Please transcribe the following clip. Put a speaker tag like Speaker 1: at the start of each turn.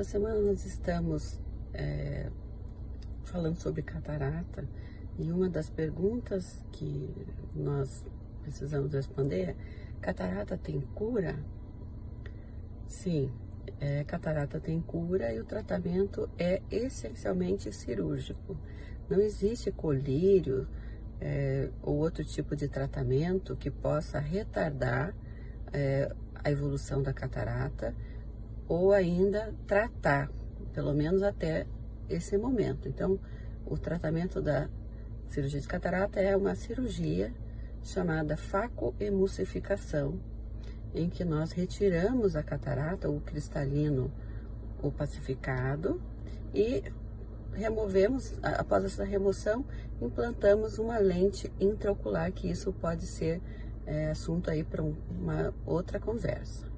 Speaker 1: Essa semana nós estamos é, falando sobre catarata e uma das perguntas que nós precisamos responder é: catarata tem cura? Sim, é, catarata tem cura e o tratamento é essencialmente cirúrgico. Não existe colírio é, ou outro tipo de tratamento que possa retardar é, a evolução da catarata ou ainda tratar, pelo menos até esse momento. Então, o tratamento da cirurgia de catarata é uma cirurgia chamada facoemulsificação, em que nós retiramos a catarata, o cristalino, o pacificado, e removemos, após essa remoção, implantamos uma lente intraocular, que isso pode ser é, assunto aí para uma outra conversa.